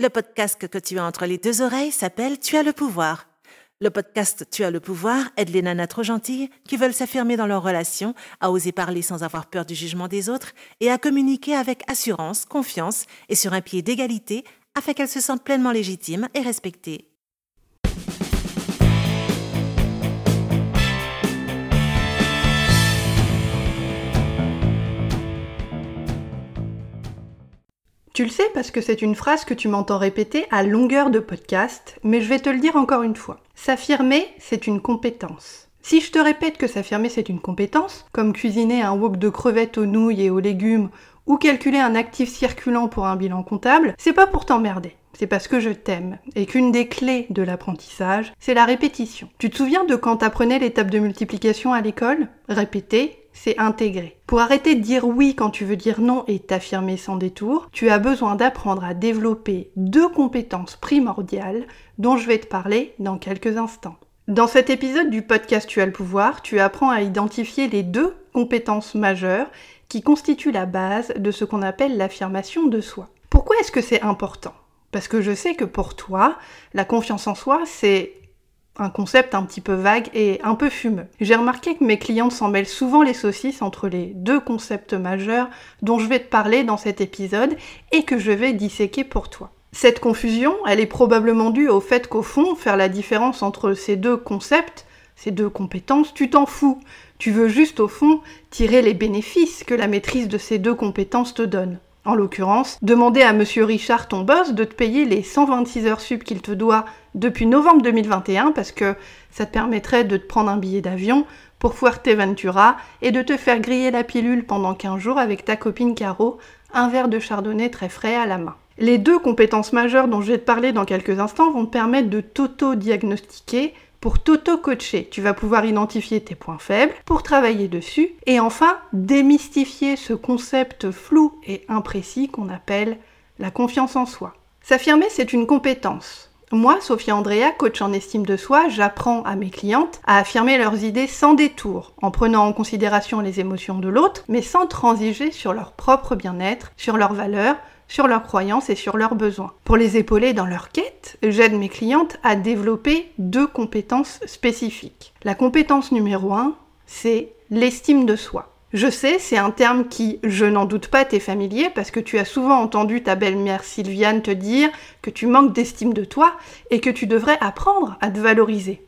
Le podcast que tu as entre les deux oreilles s'appelle Tu as le pouvoir. Le podcast Tu as le pouvoir aide les nanas trop gentilles qui veulent s'affirmer dans leur relation, à oser parler sans avoir peur du jugement des autres et à communiquer avec assurance, confiance et sur un pied d'égalité afin qu'elles se sentent pleinement légitimes et respectées. Tu le sais parce que c'est une phrase que tu m'entends répéter à longueur de podcast, mais je vais te le dire encore une fois. S'affirmer, c'est une compétence. Si je te répète que s'affirmer c'est une compétence, comme cuisiner un wok de crevettes aux nouilles et aux légumes, ou calculer un actif circulant pour un bilan comptable, c'est pas pour t'emmerder. C'est parce que je t'aime et qu'une des clés de l'apprentissage, c'est la répétition. Tu te souviens de quand t'apprenais l'étape de multiplication à l'école? Répéter, c'est intégrer. Pour arrêter de dire oui quand tu veux dire non et t'affirmer sans détour, tu as besoin d'apprendre à développer deux compétences primordiales dont je vais te parler dans quelques instants. Dans cet épisode du podcast Tu as le pouvoir, tu apprends à identifier les deux compétences majeures qui constituent la base de ce qu'on appelle l'affirmation de soi. Pourquoi est-ce que c'est important? Parce que je sais que pour toi, la confiance en soi, c'est un concept un petit peu vague et un peu fumeux. J'ai remarqué que mes clientes s'en mêlent souvent les saucisses entre les deux concepts majeurs dont je vais te parler dans cet épisode et que je vais disséquer pour toi. Cette confusion, elle est probablement due au fait qu'au fond, faire la différence entre ces deux concepts, ces deux compétences, tu t'en fous. Tu veux juste au fond tirer les bénéfices que la maîtrise de ces deux compétences te donne. En l'occurrence, demander à Monsieur Richard, ton boss, de te payer les 126 heures sup qu'il te doit depuis novembre 2021 parce que ça te permettrait de te prendre un billet d'avion pour Fuerteventura et de te faire griller la pilule pendant 15 jours avec ta copine Caro, un verre de chardonnay très frais à la main. Les deux compétences majeures dont je vais te parler dans quelques instants vont te permettre de t'auto-diagnostiquer pour t'auto-coacher. Tu vas pouvoir identifier tes points faibles pour travailler dessus et enfin démystifier ce concept flou et imprécis qu'on appelle la confiance en soi. S'affirmer, c'est une compétence. Moi, Sophia Andrea, coach en estime de soi, j'apprends à mes clientes à affirmer leurs idées sans détour, en prenant en considération les émotions de l'autre, mais sans transiger sur leur propre bien-être, sur leurs valeurs, sur leurs croyances et sur leurs besoins. Pour les épauler dans leur quête, j'aide mes clientes à développer deux compétences spécifiques. La compétence numéro un, c'est l'estime de soi. Je sais, c'est un terme qui, je n'en doute pas, t'est familier parce que tu as souvent entendu ta belle-mère Sylviane te dire que tu manques d'estime de toi et que tu devrais apprendre à te valoriser.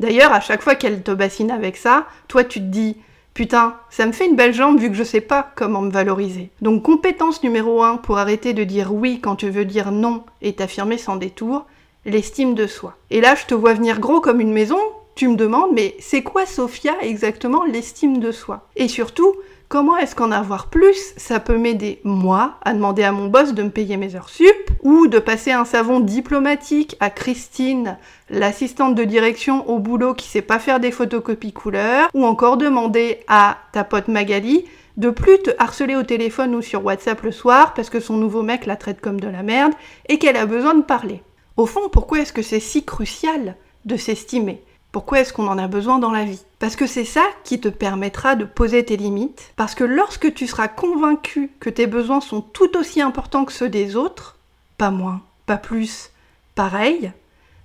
D'ailleurs, à chaque fois qu'elle te bassine avec ça, toi tu te dis Putain, ça me fait une belle jambe vu que je sais pas comment me valoriser. Donc compétence numéro 1 pour arrêter de dire oui quand tu veux dire non et t'affirmer sans détour, l'estime de soi. Et là, je te vois venir gros comme une maison, tu me demandes, mais c'est quoi, Sophia, exactement l'estime de soi? Et surtout, comment est-ce qu'en avoir plus, ça peut m'aider, moi, à demander à mon boss de me payer mes heures sup, ou de passer un savon diplomatique à Christine, l'assistante de direction au boulot qui sait pas faire des photocopies couleurs, ou encore demander à ta pote Magali de plus te harceler au téléphone ou sur WhatsApp le soir parce que son nouveau mec la traite comme de la merde et qu'elle a besoin de parler. Au fond, pourquoi est-ce que c'est si crucial de s'estimer? Pourquoi est-ce qu'on en a besoin dans la vie? Parce que c'est ça qui te permettra de poser tes limites. Parce que lorsque tu seras convaincu que tes besoins sont tout aussi importants que ceux des autres, pas moins, pas plus, pareil,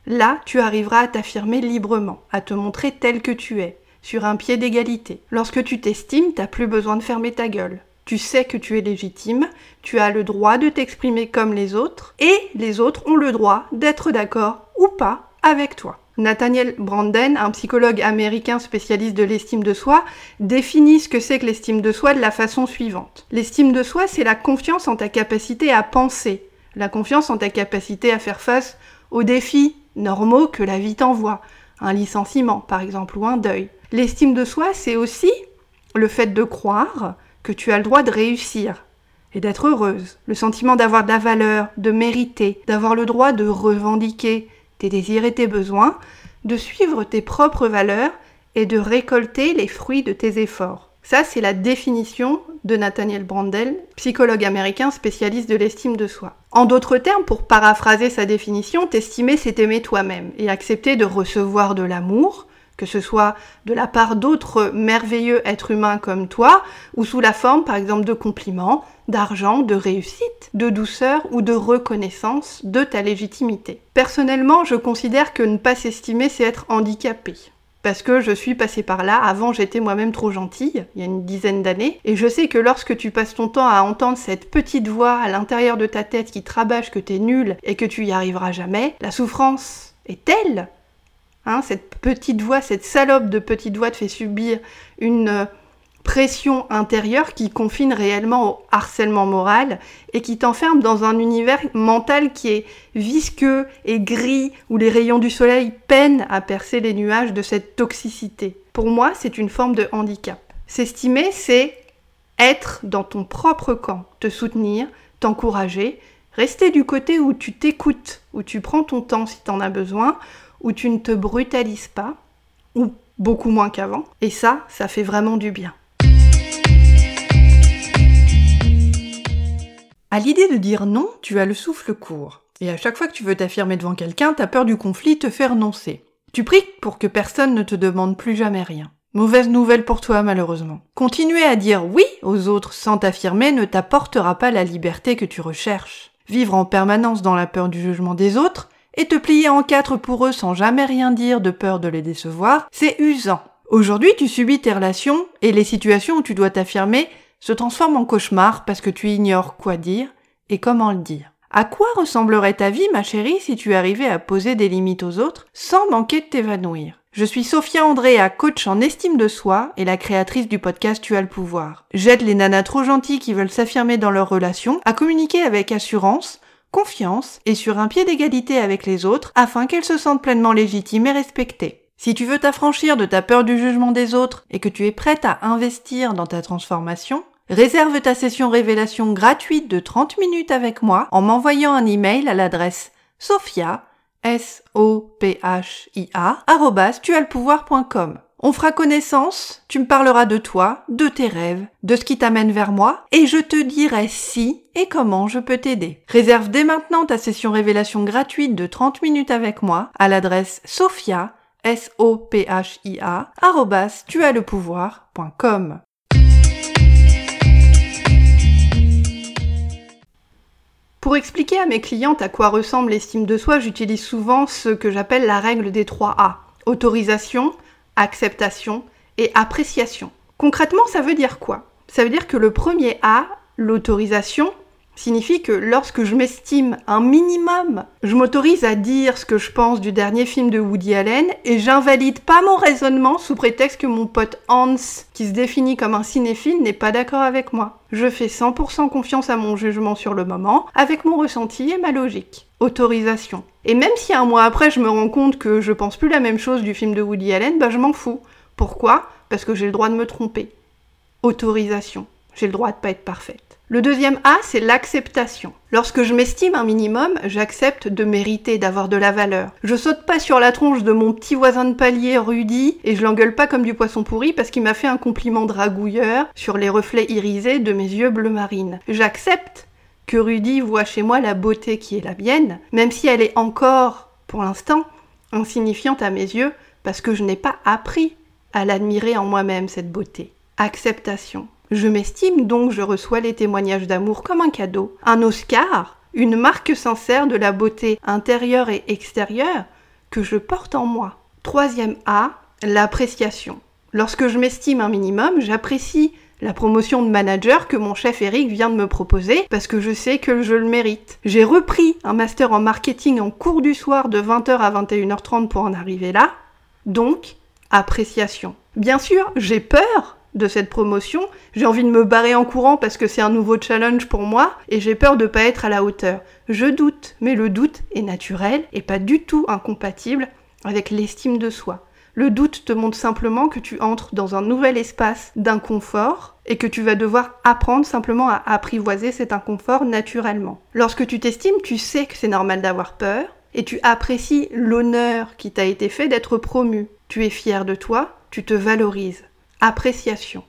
là tu arriveras à t'affirmer librement, à te montrer tel que tu es, sur un pied d'égalité. Lorsque tu t'estimes, t'as plus besoin de fermer ta gueule. Tu sais que tu es légitime, tu as le droit de t'exprimer comme les autres, et les autres ont le droit d'être d'accord ou pas avec toi. Nathaniel Branden, un psychologue américain spécialiste de l'estime de soi, définit ce que c'est que l'estime de soi de la façon suivante. L'estime de soi, c'est la confiance en ta capacité à penser, la confiance en ta capacité à faire face aux défis normaux que la vie t'envoie, un licenciement par exemple ou un deuil. L'estime de soi, c'est aussi le fait de croire que tu as le droit de réussir et d'être heureuse, le sentiment d'avoir de la valeur, de mériter, d'avoir le droit de revendiquer, tes désirs et tes besoins, de suivre tes propres valeurs et de récolter les fruits de tes efforts. Ça, c'est la définition de Nathaniel Brandel, psychologue américain spécialiste de l'estime de soi. En d'autres termes, pour paraphraser sa définition, t'estimer, c'est aimer toi-même et accepter de recevoir de l'amour, que ce soit de la part d'autres merveilleux êtres humains comme toi, ou sous la forme par exemple de compliments, d'argent, de réussite, de douceur ou de reconnaissance de ta légitimité. Personnellement, je considère que ne pas s'estimer, c'est être handicapé. Parce que je suis passée par là, avant j'étais moi-même trop gentille, il y a une dizaine d'années, et je sais que lorsque tu passes ton temps à entendre cette petite voix à l'intérieur de ta tête qui te rabâche que t'es nul et que tu y arriveras jamais, la souffrance est telle, hein, cette petite voix, cette salope de petite voix te fait subir une euh, pression intérieure qui confine réellement au harcèlement moral et qui t'enferme dans un univers mental qui est visqueux et gris où les rayons du soleil peinent à percer les nuages de cette toxicité. Pour moi, c'est une forme de handicap. S'estimer, c'est être dans ton propre camp, te soutenir, t'encourager, rester du côté où tu t'écoutes, où tu prends ton temps si tu en as besoin, où tu ne te brutalises pas, ou beaucoup moins qu'avant. Et ça, ça fait vraiment du bien. À l'idée de dire non, tu as le souffle court. Et à chaque fois que tu veux t'affirmer devant quelqu'un, ta peur du conflit te fait renoncer. Tu pries pour que personne ne te demande plus jamais rien. Mauvaise nouvelle pour toi malheureusement. Continuer à dire oui aux autres sans t'affirmer ne t'apportera pas la liberté que tu recherches. Vivre en permanence dans la peur du jugement des autres et te plier en quatre pour eux sans jamais rien dire de peur de les décevoir, c'est usant. Aujourd'hui, tu subis tes relations et les situations où tu dois t'affirmer se transforme en cauchemar parce que tu ignores quoi dire et comment le dire. À quoi ressemblerait ta vie, ma chérie, si tu arrivais à poser des limites aux autres sans manquer de t'évanouir? Je suis Sophia Andrea, coach en estime de soi et la créatrice du podcast Tu as le pouvoir. J'aide les nanas trop gentilles qui veulent s'affirmer dans leurs relations à communiquer avec assurance, confiance et sur un pied d'égalité avec les autres afin qu'elles se sentent pleinement légitimes et respectées. Si tu veux t'affranchir de ta peur du jugement des autres et que tu es prête à investir dans ta transformation, réserve ta session révélation gratuite de 30 minutes avec moi en m'envoyant un email à l'adresse sophia, s o p h i a On fera connaissance, tu me parleras de toi, de tes rêves, de ce qui t'amène vers moi, et je te dirai si et comment je peux t'aider. Réserve dès maintenant ta session révélation gratuite de 30 minutes avec moi à l'adresse sophia, S-O-P-H-I-A, pouvoir.com Pour expliquer à mes clientes à quoi ressemble l'estime de soi, j'utilise souvent ce que j'appelle la règle des 3 A. Autorisation, acceptation et appréciation. Concrètement, ça veut dire quoi? Ça veut dire que le premier A, l'autorisation, signifie que lorsque je m'estime un minimum, je m'autorise à dire ce que je pense du dernier film de Woody Allen et j'invalide pas mon raisonnement sous prétexte que mon pote Hans, qui se définit comme un cinéphile, n'est pas d'accord avec moi. Je fais 100% confiance à mon jugement sur le moment, avec mon ressenti et ma logique. Autorisation. Et même si un mois après je me rends compte que je pense plus la même chose du film de Woody Allen, bah je m'en fous. Pourquoi? Parce que j'ai le droit de me tromper. Autorisation. J'ai le droit de pas être parfaite. Le deuxième A, c'est l'acceptation. Lorsque je m'estime un minimum, j'accepte de mériter, d'avoir de la valeur. Je saute pas sur la tronche de mon petit voisin de palier, Rudy, et je l'engueule pas comme du poisson pourri parce qu'il m'a fait un compliment dragouilleur sur les reflets irisés de mes yeux bleu marine. J'accepte que Rudy voit chez moi la beauté qui est la mienne, même si elle est encore, pour l'instant, insignifiante à mes yeux, parce que je n'ai pas appris à l'admirer en moi-même, cette beauté. Acceptation. Je m'estime donc je reçois les témoignages d'amour comme un cadeau, un Oscar, une marque sincère de la beauté intérieure et extérieure que je porte en moi. Troisième A, l'appréciation. Lorsque je m'estime un minimum, j'apprécie la promotion de manager que mon chef Eric vient de me proposer parce que je sais que je le mérite. J'ai repris un master en marketing en cours du soir de 20h à 21h30 pour en arriver là. Donc, appréciation. Bien sûr, j'ai peur de cette promotion. J'ai envie de me barrer en courant parce que c'est un nouveau challenge pour moi et j'ai peur de pas être à la hauteur. Je doute, mais le doute est naturel et pas du tout incompatible avec l'estime de soi. Le doute te montre simplement que tu entres dans un nouvel espace d'inconfort et que tu vas devoir apprendre simplement à apprivoiser cet inconfort naturellement. Lorsque tu t'estimes, tu sais que c'est normal d'avoir peur et tu apprécies l'honneur qui t'a été fait d'être promu. Tu es fier de toi, tu te valorises appréciation.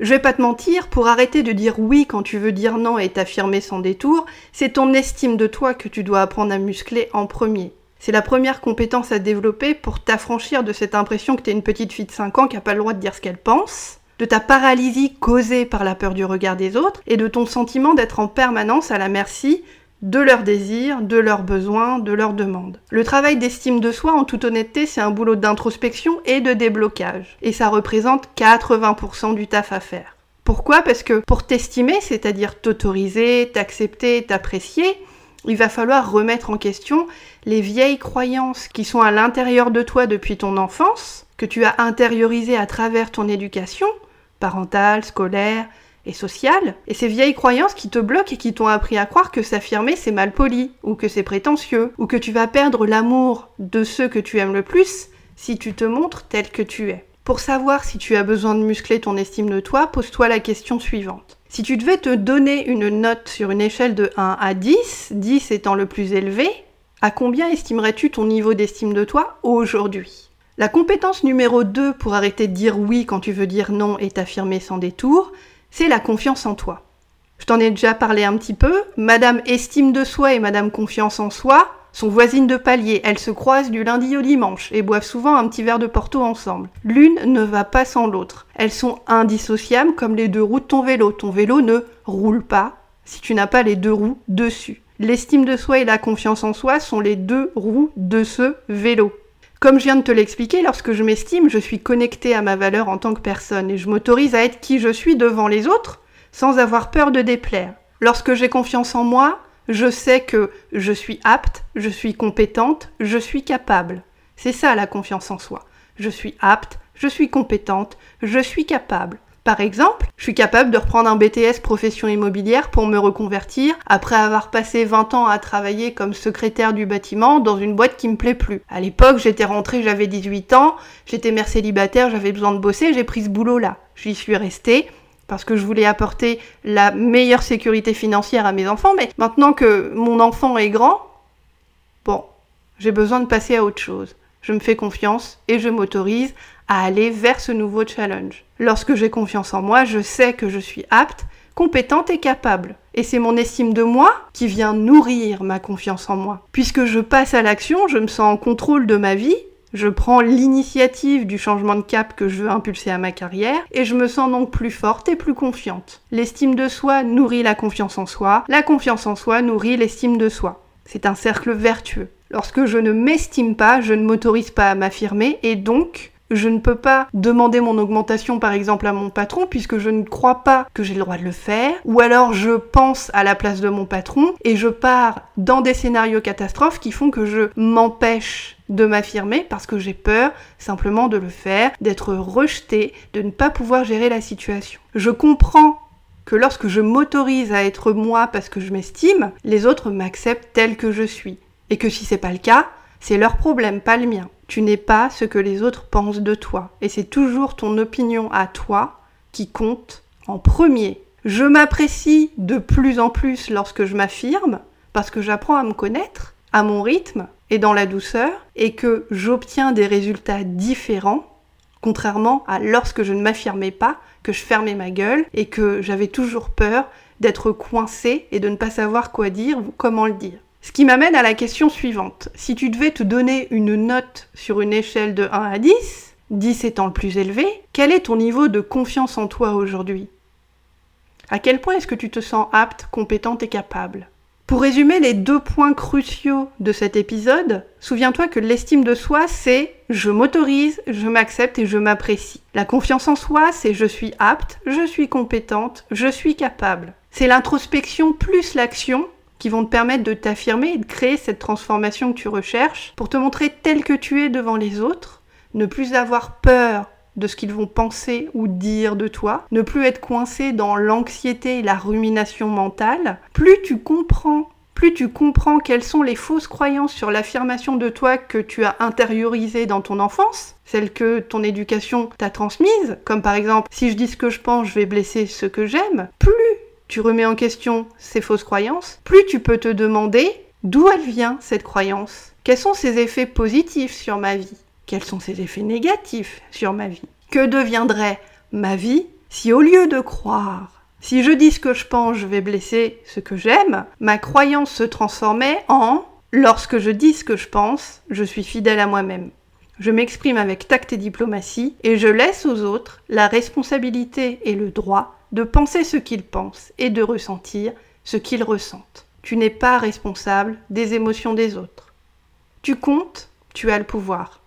Je vais pas te mentir, pour arrêter de dire oui quand tu veux dire non et t'affirmer sans détour, c'est ton estime de toi que tu dois apprendre à muscler en premier. C'est la première compétence à développer pour t'affranchir de cette impression que t'es une petite fille de 5 ans qui a pas le droit de dire ce qu'elle pense, de ta paralysie causée par la peur du regard des autres et de ton sentiment d'être en permanence à la merci de leurs désirs, de leurs besoins, de leurs demandes. Le travail d'estime de soi, en toute honnêteté, c'est un boulot d'introspection et de déblocage. Et ça représente 80% du taf à faire. Pourquoi? Parce que pour t'estimer, c'est-à-dire t'autoriser, t'accepter, t'apprécier, il va falloir remettre en question les vieilles croyances qui sont à l'intérieur de toi depuis ton enfance, que tu as intériorisées à travers ton éducation, parentale, scolaire, et sociale, et ces vieilles croyances qui te bloquent et qui t'ont appris à croire que s'affirmer c'est mal poli, ou que c'est prétentieux, ou que tu vas perdre l'amour de ceux que tu aimes le plus si tu te montres tel que tu es. Pour savoir si tu as besoin de muscler ton estime de toi, pose-toi la question suivante. Si tu devais te donner une note sur une échelle de 1 à 10, 10 étant le plus élevé, à combien estimerais-tu ton niveau d'estime de toi aujourd'hui? La compétence numéro 2 pour arrêter de dire oui quand tu veux dire non et t'affirmer sans détour, c'est la confiance en toi. Je t'en ai déjà parlé un petit peu. Madame estime de soi et Madame confiance en soi sont voisines de palier. Elles se croisent du lundi au dimanche et boivent souvent un petit verre de Porto ensemble. L'une ne va pas sans l'autre. Elles sont indissociables comme les deux roues de ton vélo. Ton vélo ne roule pas si tu n'as pas les deux roues dessus. L'estime de soi et la confiance en soi sont les deux roues de ce vélo. Comme je viens de te l'expliquer, lorsque je m'estime, je suis connectée à ma valeur en tant que personne et je m'autorise à être qui je suis devant les autres sans avoir peur de déplaire. Lorsque j'ai confiance en moi, je sais que je suis apte, je suis compétente, je suis capable. C'est ça la confiance en soi. Je suis apte, je suis compétente, je suis capable. Par exemple, je suis capable de reprendre un BTS profession immobilière pour me reconvertir après avoir passé 20 ans à travailler comme secrétaire du bâtiment dans une boîte qui me plaît plus. À l'époque, j'étais rentrée, j'avais 18 ans, j'étais mère célibataire, j'avais besoin de bosser, j'ai pris ce boulot-là. J'y suis restée parce que je voulais apporter la meilleure sécurité financière à mes enfants, mais maintenant que mon enfant est grand, bon, j'ai besoin de passer à autre chose. Je me fais confiance et je m'autorise à aller vers ce nouveau challenge. Lorsque j'ai confiance en moi, je sais que je suis apte, compétente et capable. Et c'est mon estime de moi qui vient nourrir ma confiance en moi. Puisque je passe à l'action, je me sens en contrôle de ma vie, je prends l'initiative du changement de cap que je veux impulser à ma carrière et je me sens donc plus forte et plus confiante. L'estime de soi nourrit la confiance en soi, la confiance en soi nourrit l'estime de soi. C'est un cercle vertueux. Lorsque je ne m'estime pas, je ne m'autorise pas à m'affirmer et donc je ne peux pas demander mon augmentation par exemple à mon patron puisque je ne crois pas que j'ai le droit de le faire. Ou alors je pense à la place de mon patron et je pars dans des scénarios catastrophes qui font que je m'empêche de m'affirmer parce que j'ai peur simplement de le faire, d'être rejeté, de ne pas pouvoir gérer la situation. Je comprends que lorsque je m'autorise à être moi parce que je m'estime, les autres m'acceptent tel que je suis. Et que si c'est pas le cas, c'est leur problème, pas le mien. Tu n'es pas ce que les autres pensent de toi. Et c'est toujours ton opinion à toi qui compte en premier. Je m'apprécie de plus en plus lorsque je m'affirme, parce que j'apprends à me connaître, à mon rythme et dans la douceur, et que j'obtiens des résultats différents, contrairement à lorsque je ne m'affirmais pas, que je fermais ma gueule et que j'avais toujours peur d'être coincée et de ne pas savoir quoi dire ou comment le dire. Ce qui m'amène à la question suivante. Si tu devais te donner une note sur une échelle de 1 à 10, 10 étant le plus élevé, quel est ton niveau de confiance en toi aujourd'hui? À quel point est-ce que tu te sens apte, compétente et capable? Pour résumer les deux points cruciaux de cet épisode, souviens-toi que l'estime de soi, c'est je m'autorise, je m'accepte et je m'apprécie. La confiance en soi, c'est je suis apte, je suis compétente, je suis capable. C'est l'introspection plus l'action qui vont te permettre de t'affirmer et de créer cette transformation que tu recherches pour te montrer tel que tu es devant les autres, ne plus avoir peur de ce qu'ils vont penser ou dire de toi, ne plus être coincé dans l'anxiété et la rumination mentale, plus tu comprends plus tu comprends quelles sont les fausses croyances sur l'affirmation de toi que tu as intériorisées dans ton enfance, celles que ton éducation t'a transmises, comme par exemple si je dis ce que je pense, je vais blesser ceux que j'aime, plus tu remets en question ces fausses croyances, plus tu peux te demander d'où elle vient cette croyance. Quels sont ses effets positifs sur ma vie? Quels sont ses effets négatifs sur ma vie? Que deviendrait ma vie si au lieu de croire si je dis ce que je pense, je vais blesser ce que j'aime, ma croyance se transformait en Lorsque je dis ce que je pense, je suis fidèle à moi-même. Je m'exprime avec tact et diplomatie et je laisse aux autres la responsabilité et le droit de penser ce qu'ils pensent et de ressentir ce qu'ils ressentent. Tu n'es pas responsable des émotions des autres. Tu comptes, tu as le pouvoir.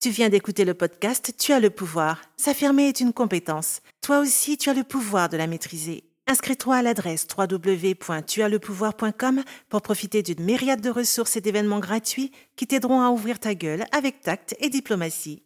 Tu viens d'écouter le podcast Tu as le pouvoir. S'affirmer est une compétence. Toi aussi, tu as le pouvoir de la maîtriser. Inscris-toi à l'adresse www.tuaslepouvoir.com pour profiter d'une myriade de ressources et d'événements gratuits qui t'aideront à ouvrir ta gueule avec tact et diplomatie.